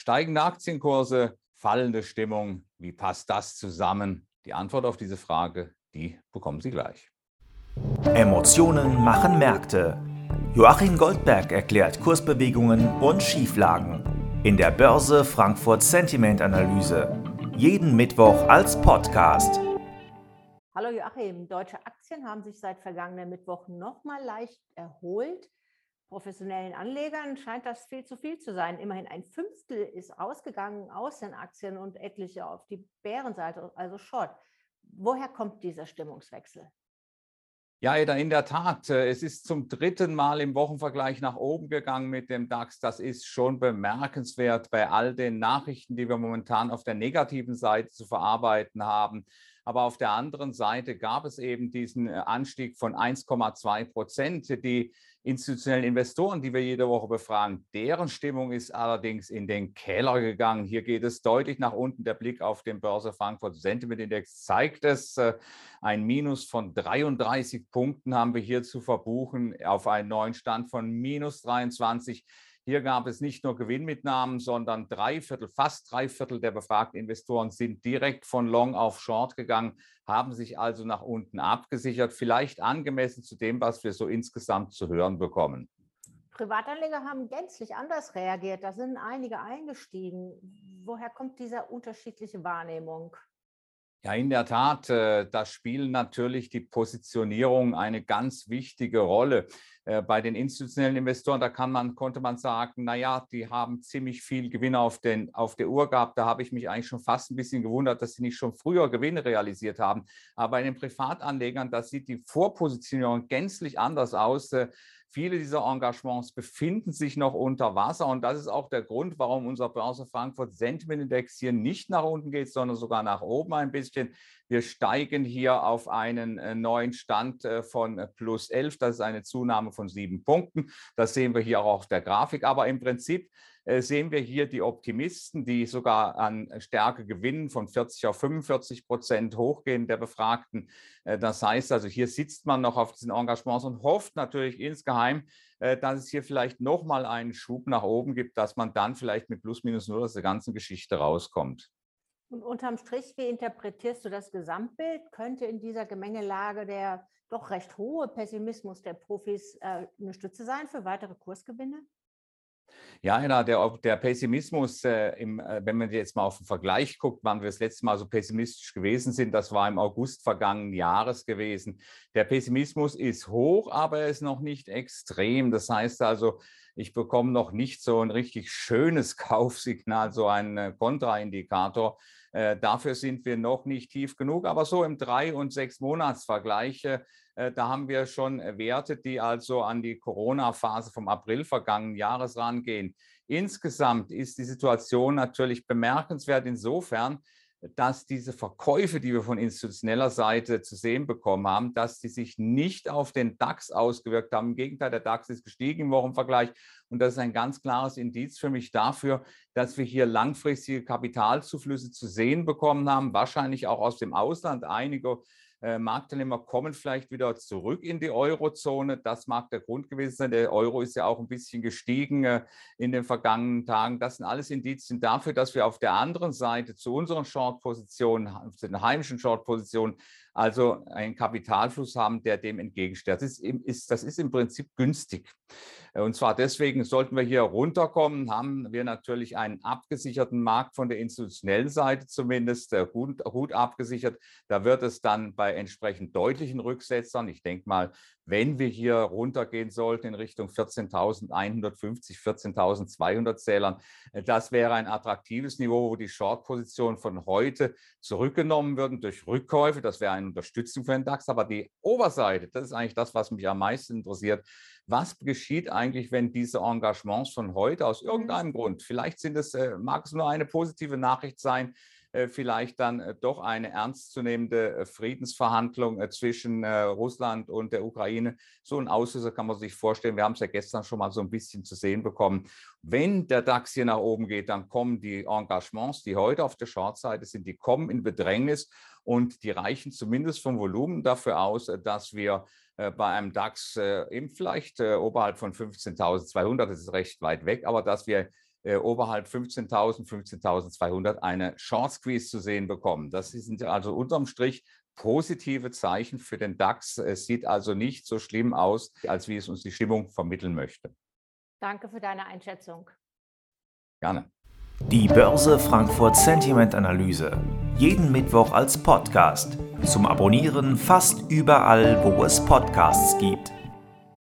Steigende Aktienkurse, fallende Stimmung. Wie passt das zusammen? Die Antwort auf diese Frage, die bekommen Sie gleich. Emotionen machen Märkte. Joachim Goldberg erklärt Kursbewegungen und Schieflagen in der Börse Frankfurt Sentiment Analyse. Jeden Mittwoch als Podcast. Hallo Joachim, deutsche Aktien haben sich seit vergangenen Mittwoch nochmal leicht erholt professionellen Anlegern scheint das viel zu viel zu sein. Immerhin ein Fünftel ist ausgegangen aus den Aktien und etliche auf die Bärenseite, also Short. Woher kommt dieser Stimmungswechsel? Ja, in der Tat. Äh, es ist zum dritten Mal im Wochenvergleich nach oben gegangen mit dem DAX. Das ist schon bemerkenswert bei all den Nachrichten, die wir momentan auf der negativen Seite zu verarbeiten haben. Aber auf der anderen Seite gab es eben diesen äh, Anstieg von 1,2 Prozent. Die institutionellen Investoren, die wir jede Woche befragen, deren Stimmung ist allerdings in den Keller gegangen. Hier geht es deutlich nach unten. Der Blick auf den Börse Frankfurt Sentiment Index zeigt es. Äh, ein Minus von 33 Punkten haben wir hier zu verbuchen auf einen neuen Stand von minus 23. Hier gab es nicht nur Gewinnmitnahmen, sondern drei Viertel, fast drei Viertel der befragten Investoren sind direkt von Long auf Short gegangen, haben sich also nach unten abgesichert, vielleicht angemessen zu dem, was wir so insgesamt zu hören bekommen. Privatanleger haben gänzlich anders reagiert. Da sind einige eingestiegen. Woher kommt diese unterschiedliche Wahrnehmung? Ja, in der Tat, äh, da spielen natürlich die Positionierung eine ganz wichtige Rolle. Äh, bei den institutionellen Investoren, da kann man, konnte man sagen, naja, die haben ziemlich viel Gewinn auf, den, auf der Uhr gehabt. Da habe ich mich eigentlich schon fast ein bisschen gewundert, dass sie nicht schon früher Gewinne realisiert haben. Aber bei den Privatanlegern, da sieht die Vorpositionierung gänzlich anders aus. Äh, Viele dieser Engagements befinden sich noch unter Wasser und das ist auch der Grund, warum unser Börse Frankfurt Sentiment Index hier nicht nach unten geht, sondern sogar nach oben ein bisschen. Wir steigen hier auf einen äh, neuen Stand äh, von äh, plus 11. Das ist eine Zunahme von sieben Punkten. Das sehen wir hier auch auf der Grafik. Aber im Prinzip sehen wir hier die Optimisten, die sogar an Stärke gewinnen, von 40 auf 45 Prozent hochgehen der Befragten. Äh, das heißt also, hier sitzt man noch auf diesen Engagements und hofft natürlich insgeheim, äh, dass es hier vielleicht nochmal einen Schub nach oben gibt, dass man dann vielleicht mit plus minus null aus der ganzen Geschichte rauskommt. Und unterm Strich, wie interpretierst du das Gesamtbild? Könnte in dieser Gemengelage der doch recht hohe Pessimismus der Profis eine Stütze sein für weitere Kursgewinne? Ja, der, der Pessimismus, äh, im, äh, wenn man jetzt mal auf den Vergleich guckt, wann wir das letzte Mal so pessimistisch gewesen sind, das war im August vergangenen Jahres gewesen. Der Pessimismus ist hoch, aber er ist noch nicht extrem. Das heißt also, ich bekomme noch nicht so ein richtig schönes Kaufsignal, so einen äh, Kontraindikator. Äh, dafür sind wir noch nicht tief genug, aber so im drei- und sechs Monatsvergleich, äh, da haben wir schon Werte, die also an die Corona-Phase vom April vergangenen Jahres rangehen. Insgesamt ist die Situation natürlich bemerkenswert insofern, dass diese Verkäufe, die wir von institutioneller Seite zu sehen bekommen haben, dass die sich nicht auf den DAX ausgewirkt haben. Im Gegenteil, der DAX ist gestiegen im Wochenvergleich. Und das ist ein ganz klares Indiz für mich dafür, dass wir hier langfristige Kapitalzuflüsse zu sehen bekommen haben, wahrscheinlich auch aus dem Ausland. Einige äh, Marktteilnehmer kommen vielleicht wieder zurück in die Eurozone. Das mag der Grund gewesen sein. Der Euro ist ja auch ein bisschen gestiegen äh, in den vergangenen Tagen. Das sind alles Indizien dafür, dass wir auf der anderen Seite zu unseren Short-Positionen, zu den heimischen Short-Positionen, also einen Kapitalfluss haben, der dem entgegensteht. Das ist, ist, das ist im Prinzip günstig. Äh, und zwar deswegen sollten wir hier runterkommen, haben wir natürlich einen abgesicherten Markt von der institutionellen Seite zumindest, äh, gut, gut abgesichert. Da wird es dann bei entsprechend deutlichen Rücksetzern, ich denke mal, wenn wir hier runtergehen sollten in Richtung 14.150, 14.200 Zählern, äh, das wäre ein attraktives Niveau, wo die Short-Positionen von heute zurückgenommen würden durch Rückkäufe. Das wäre eine Unterstützung für den DAX. Aber die Oberseite, das ist eigentlich das, was mich am meisten interessiert. Was geschieht eigentlich, wenn diese Engagements von heute aus mhm. irgendeinem Grund, vielleicht sind es, äh, mag es nur eine positive Nachricht sein, äh, vielleicht dann äh, doch eine ernstzunehmende Friedensverhandlung zwischen Russland und der Ukraine. So ein Auslöser kann man sich vorstellen. Wir haben es ja gestern schon mal so ein bisschen zu sehen bekommen. Wenn der DAX hier nach oben geht, dann kommen die Engagements, die heute auf der Shortseite sind, die kommen in Bedrängnis und die reichen zumindest vom Volumen dafür aus, dass wir bei einem DAX eben vielleicht oberhalb von 15.200, das ist recht weit weg, aber dass wir äh, oberhalb 15.000, 15.200 eine Short Squeeze zu sehen bekommen. Das sind also unterm Strich positive Zeichen für den DAX. Es sieht also nicht so schlimm aus, als wie es uns die Stimmung vermitteln möchte. Danke für deine Einschätzung. Gerne. Die Börse Frankfurt Sentiment Analyse. Jeden Mittwoch als Podcast. Zum Abonnieren fast überall, wo es Podcasts gibt.